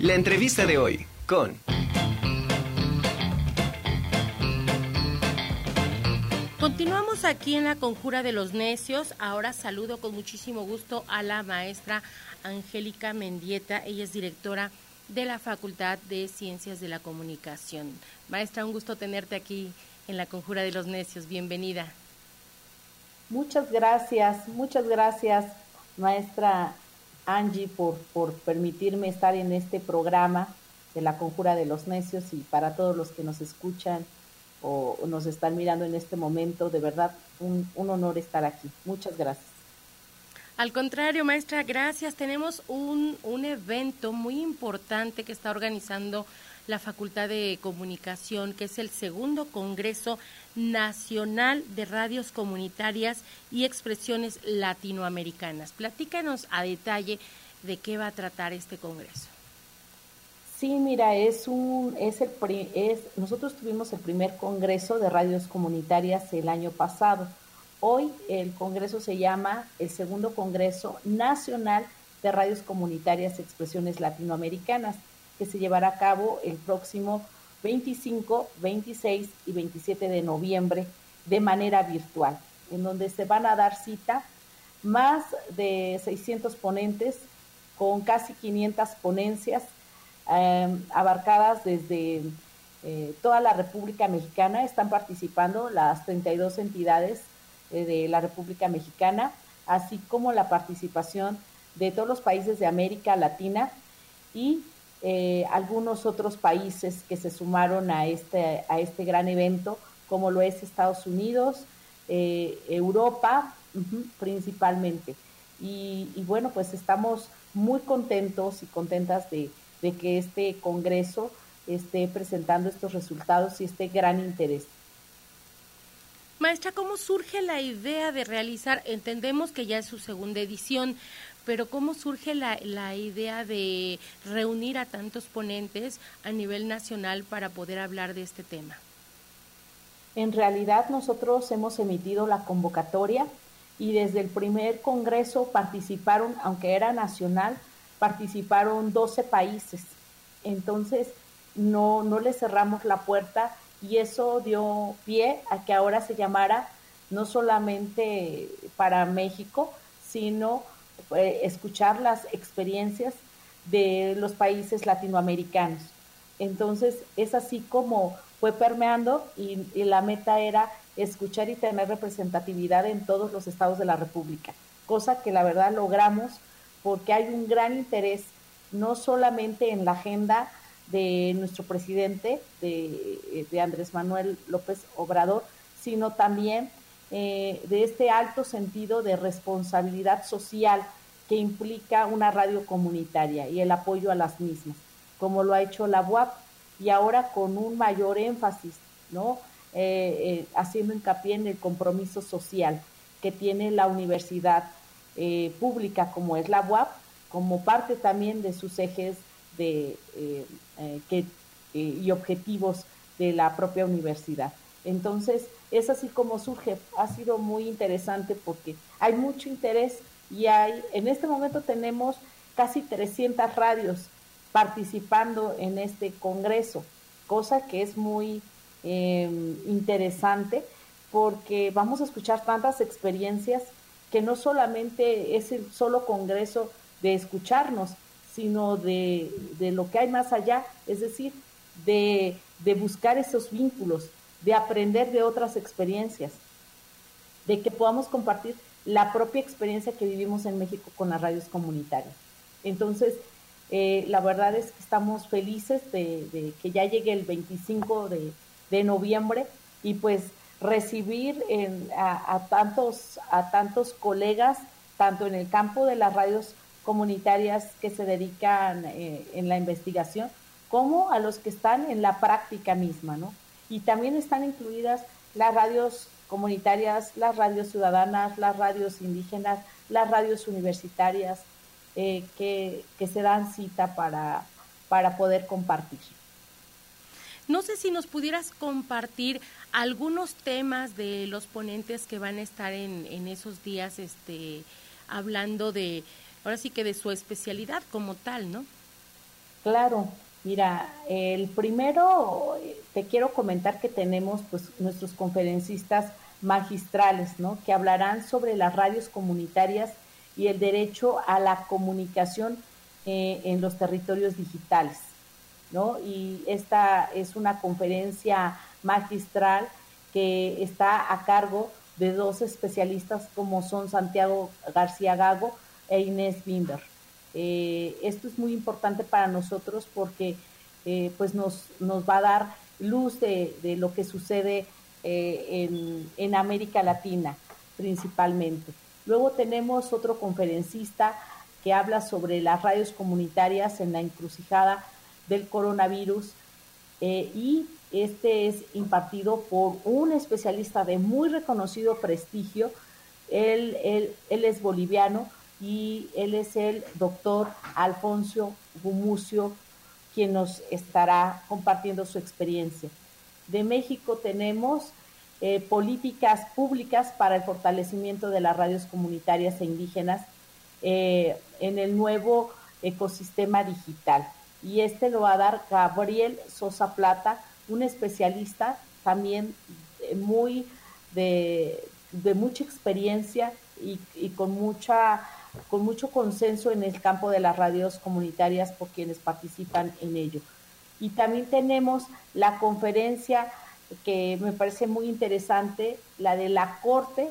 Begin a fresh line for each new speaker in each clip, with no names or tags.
La entrevista de hoy con...
Continuamos aquí en la Conjura de los Necios. Ahora saludo con muchísimo gusto a la maestra Angélica Mendieta. Ella es directora de la Facultad de Ciencias de la Comunicación. Maestra, un gusto tenerte aquí en la Conjura de los Necios. Bienvenida.
Muchas gracias, muchas gracias, maestra Angie, por, por permitirme estar en este programa de la Conjura de los Necios y para todos los que nos escuchan o, nos están mirando en este momento, de verdad, un, un honor estar aquí. Muchas gracias.
Al contrario, maestra, gracias. Tenemos un, un evento muy importante que está organizando la Facultad de Comunicación, que es el segundo Congreso Nacional de Radios Comunitarias y Expresiones Latinoamericanas. Platícanos a detalle de qué va a tratar este Congreso.
Sí, mira, es un, es el, es, nosotros tuvimos el primer Congreso de Radios Comunitarias el año pasado. Hoy el Congreso se llama el segundo Congreso Nacional de Radios Comunitarias y Expresiones Latinoamericanas que se llevará a cabo el próximo 25, 26 y 27 de noviembre de manera virtual, en donde se van a dar cita más de 600 ponentes con casi 500 ponencias em, abarcadas desde eh, toda la República Mexicana. Están participando las 32 entidades eh, de la República Mexicana, así como la participación de todos los países de América Latina y eh, algunos otros países que se sumaron a este, a este gran evento, como lo es Estados Unidos, eh, Europa principalmente. Y, bueno, pues estamos muy contentos y contentas de, de que este Congreso esté presentando estos resultados y este gran interés.
Maestra, ¿cómo surge la idea de realizar? Entendemos que ya es su segunda edición, pero ¿cómo surge la, la, idea de reunir a tantos ponentes a nivel nacional para poder hablar de este tema?
En realidad nosotros hemos emitido la convocatoria y desde el primer congreso participaron, aunque era nacional, participaron 12 países. Entonces no, no le cerramos la puerta y eso dio pie a que ahora se llamara no solamente para México, sino eh, escuchar las experiencias de los países latinoamericanos. Entonces, es así como fue permeando y, la meta era escuchar y tener representatividad en todos los estados de la República, cosa que la verdad logramos porque hay un gran interés no solamente en la agenda de nuestro presidente, de, de Andrés Manuel López Obrador, sino también eh, de este alto sentido de responsabilidad social que implica una radio comunitaria y el apoyo a las mismas, como lo ha hecho la UAP y ahora con un mayor énfasis, ¿no? Eh, eh, haciendo hincapié en el compromiso social que tiene la universidad pública como es la UAP, como parte también de sus ejes de, que, y objetivos de la propia universidad. Entonces, es así como surge. Ha sido muy interesante porque hay mucho interés y hay, en este momento tenemos casi 300 radios participando en este congreso, cosa que es muy em, interesante porque vamos a escuchar tantas experiencias que no solamente es el solo congreso de escucharnos, sino de, de lo que hay más allá, es decir, de, de buscar esos vínculos, de aprender de otras experiencias, de que podamos compartir la propia experiencia que vivimos en México con las radios comunitarias. Entonces, eh, la verdad es que estamos felices de, que ya llegue el 25 de, noviembre y pues recibir a, tantos, a tantos colegas, tanto en el campo de las radios comunitarias que se dedican eh, en la investigación, como a los que están en la práctica misma, ¿no? Y también están incluidas las radios comunitarias, las radios ciudadanas, las radios indígenas, las radios universitarias eh, que, se dan cita para, para poder compartir.
No sé si nos pudieras compartir algunos temas de los ponentes que van a estar en, en esos días este, hablando de, ahora sí que de su especialidad como tal, ¿no?
Claro, mira, el primero te quiero comentar que tenemos pues nuestros conferencistas magistrales, ¿no? Que hablarán sobre las radios comunitarias y el derecho a la comunicación eh, en los territorios digitales, ¿no? Y esta es una conferencia magistral que está a cargo de dos especialistas como son Santiago García Gago e Inés Binder. Eh, esto es muy importante para nosotros porque eh, pues nos, nos va a dar luz de, lo que sucede eh, en, en, América Latina principalmente. Luego tenemos otro conferencista que habla sobre las radios comunitarias en la encrucijada del coronavirus y este es impartido por un especialista de muy reconocido prestigio. Él, él, él es boliviano y él es el doctor Alfonso Gumucio, quien nos estará compartiendo su experiencia. De México tenemos eh, políticas públicas para el fortalecimiento de las radios comunitarias e indígenas eh, en el nuevo ecosistema digital. Y este lo va a dar Gabriel Sosa Plata, un especialista también eh, muy de, de mucha experiencia y, y, con mucha con mucho consenso en el campo de las radios comunitarias por quienes participan en ello. Y también tenemos la conferencia que me parece muy interesante, la de la Corte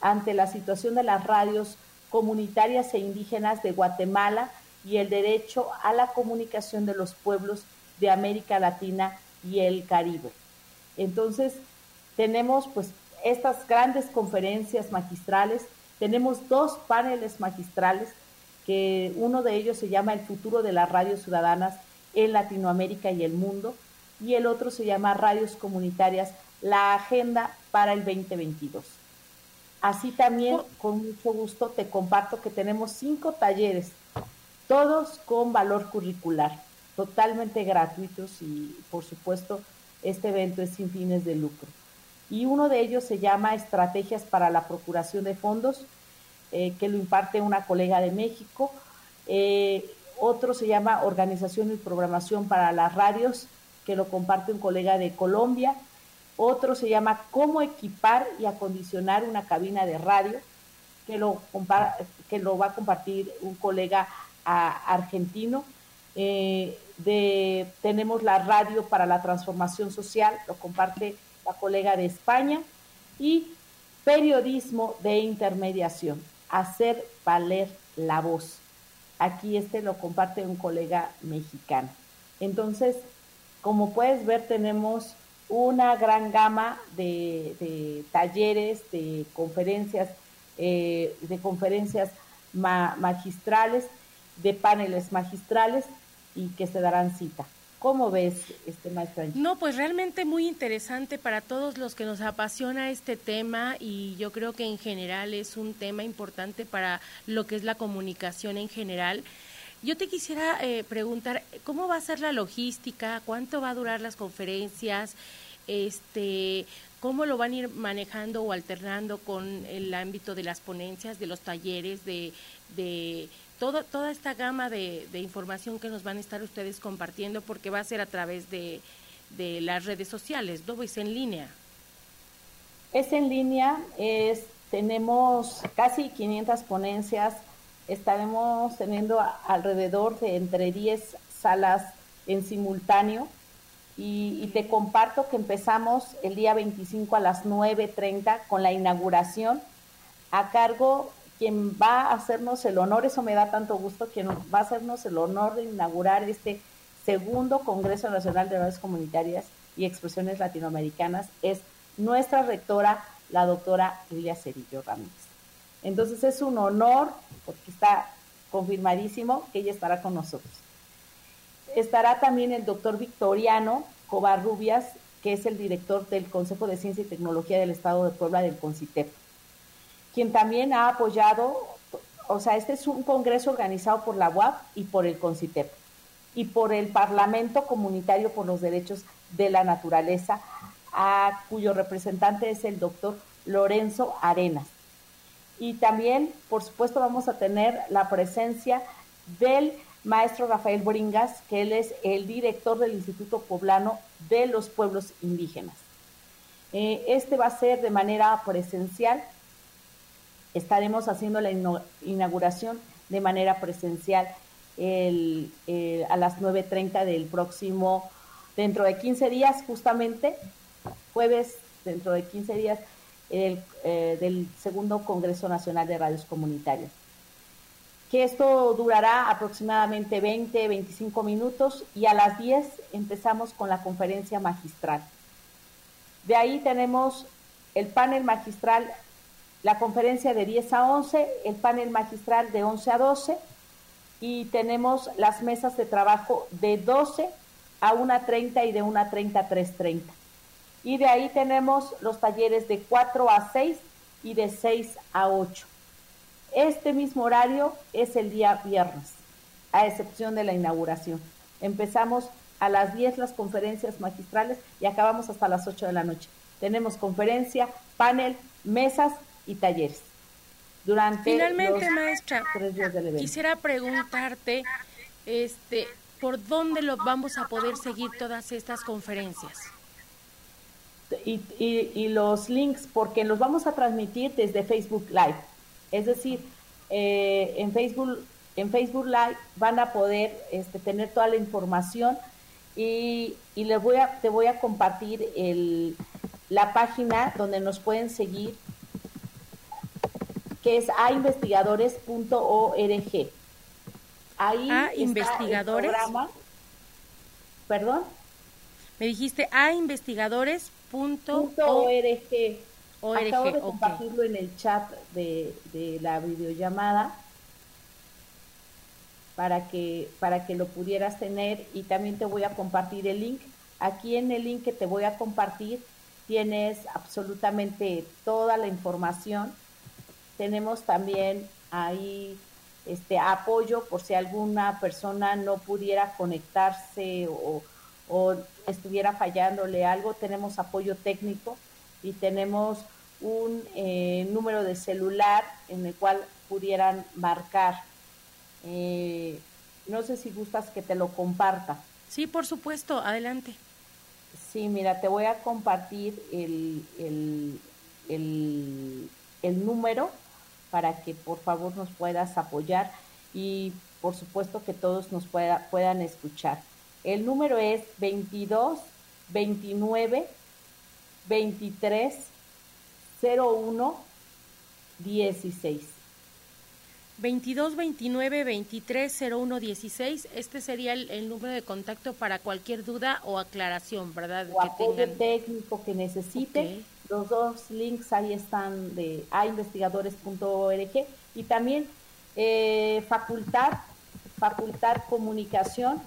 ante la situación de las radios comunitarias e indígenas de Guatemala y el derecho a la comunicación de los pueblos de América Latina y el Caribe. Entonces, tenemos pues estas grandes conferencias magistrales, tenemos dos paneles magistrales, que uno de ellos se llama El futuro de las radios ciudadanas en Latinoamérica y el mundo, y el otro se llama Radios Comunitarias, la agenda para el 2022. Así también, con mucho gusto, te comparto que tenemos cinco talleres, todos con valor curricular totalmente gratuitos y por supuesto este evento es sin fines de lucro. Y uno de ellos se llama Estrategias para la Procuración de Fondos, eh, que lo imparte una colega de México. Eh, otro se llama Organización y Programación para las Radios, que lo comparte un colega de Colombia. Otro se llama Cómo equipar y acondicionar una cabina de radio, que lo, que lo va a compartir un colega argentino. Eh, tenemos la radio para la transformación social, lo comparte la colega de España, y periodismo de intermediación, hacer valer la voz. Aquí este lo comparte un colega mexicano. Entonces, como puedes ver, tenemos una gran gama de, talleres, de conferencias, eh, de conferencias magistrales, de paneles magistrales y que se darán cita. ¿Cómo ves, este maestra?
No, pues realmente muy interesante para todos los que nos apasiona este tema y yo creo que en general es un tema importante para lo que es la comunicación en general. Yo te quisiera eh, preguntar, ¿cómo va a ser la logística? ¿Cuánto va a durar las conferencias? Este, ¿Cómo lo van a ir manejando o alternando con el ámbito de las ponencias, de los talleres, de, de toda esta gama de, información que nos van a estar ustedes compartiendo, porque va a ser a través de, las redes sociales, ¿no? Es en línea.
Es en línea, es, tenemos casi 500 ponencias, estaremos teniendo alrededor de entre 10 salas en simultáneo y, y, te comparto que empezamos el día 25 a las 9.30 con la inauguración a cargo quien va a hacernos el honor, eso me da tanto gusto, quien va a hacernos el honor de inaugurar este segundo Congreso Nacional de Redes Comunitarias y Expresiones Latinoamericanas es nuestra rectora, la doctora Lilia Cerillo Ramírez. Entonces es un honor, porque está confirmadísimo que ella estará con nosotros. Estará también el doctor Victoriano Covarrubias, que es el director del Consejo de Ciencia y Tecnología del Estado de Puebla del CONCITEP quien también ha apoyado, o sea, este es un congreso organizado por la UAP y por el CONCITEP y por el Parlamento Comunitario por los Derechos de la Naturaleza, a cuyo representante es el doctor Lorenzo Arenas. Y también, por supuesto, vamos a tener la presencia del maestro Rafael Bringas, que él es el director del Instituto Poblano de los Pueblos Indígenas. Eh, este va a ser de manera presencial. Estaremos haciendo la inauguración de manera presencial a las 9.30 del próximo, dentro de 15 días justamente, jueves, dentro de 15 días, eh, del segundo Congreso Nacional de Radios Comunitarias que esto durará aproximadamente 20, 25 minutos y a las 10 empezamos con la conferencia magistral. De ahí tenemos el panel magistral, la conferencia de 10 a 11, el panel magistral de 11 a 12 y tenemos las mesas de trabajo de 12 a 1.30 y de 1.30 a 3.30. Y de ahí tenemos los talleres de 4 a 6 y de 6 a 8. Este mismo horario es el día viernes, a excepción de la inauguración. Empezamos a las 10 las conferencias magistrales y acabamos hasta las 8 de la noche. Tenemos conferencia, panel, mesas y talleres. Durante
Finalmente, maestra, quisiera preguntarte, este, ¿por dónde lo vamos a poder seguir todas estas conferencias?
Y, y los links, porque los vamos a transmitir desde Facebook Live. Es decir, eh, en Facebook en Facebook Live van a poder este, tener toda la información y, y les voy a, te voy a compartir el, la página donde nos pueden seguir, que es ainvestigadores.org.
Ahí a investigadores.
Perdón.
Me dijiste ainvestigadores.org.
Acabo de compartirlo en el chat de, la videollamada para que, para que lo pudieras tener y también te voy a compartir el link. Aquí en el link que te voy a compartir tienes absolutamente toda la información. Tenemos también ahí este apoyo por si alguna persona no pudiera conectarse o, o estuviera fallándole algo, tenemos apoyo técnico y tenemos un eh, número de celular en el cual pudieran marcar. Eh, no sé si gustas que te lo comparta.
Sí, por supuesto, adelante.
Sí, mira, te voy a compartir el, el, el, el número para que por favor nos puedas apoyar y por supuesto que todos nos pueda, puedan escuchar. El número es 22 29 23 01 16.
22 29 23 01 16. Este sería el, número de contacto para cualquier duda o aclaración, ¿verdad?
O apoyo técnico que necesite. Los dos links ahí están de ainvestigadores.org y también eh, facultad, facultad comunicación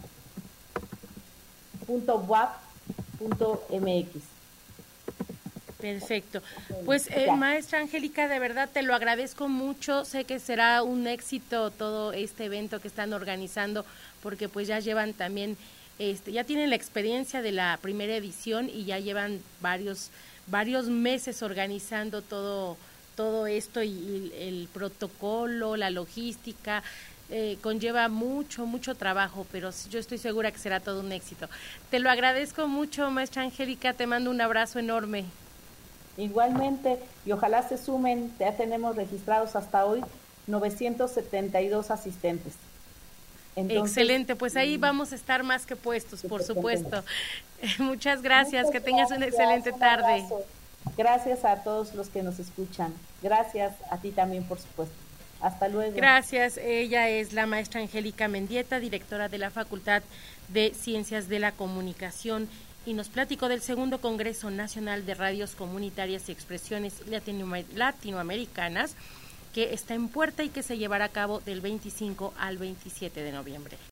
Perfecto. Pues eh, maestra Angélica, de verdad te lo agradezco mucho. Sé que será un éxito todo este evento que están organizando porque pues ya llevan también, este, ya tienen la experiencia de la primera edición y ya llevan varios, varios meses organizando todo, todo esto y, el protocolo, la logística. Eh, conlleva mucho, mucho trabajo, pero yo estoy segura que será todo un éxito. Te lo agradezco mucho, maestra Angélica, te mando un abrazo enorme.
Igualmente, y ojalá se sumen, ya tenemos registrados hasta hoy 972 asistentes.
Excelente, pues ahí mm, vamos a estar más que puestos, por supuesto. Muchas gracias, que tengas una excelente tarde.
Gracias a todos los que nos escuchan. Gracias a ti también, por supuesto. Hasta luego.
Gracias. Ella es la maestra Angélica Mendieta, directora de la Facultad de Ciencias de la Comunicación y nos platicó del segundo Congreso Nacional de Radios Comunitarias y Expresiones Latinoamericanas que está en puerta y que se llevará a cabo del 25 al 27 de noviembre.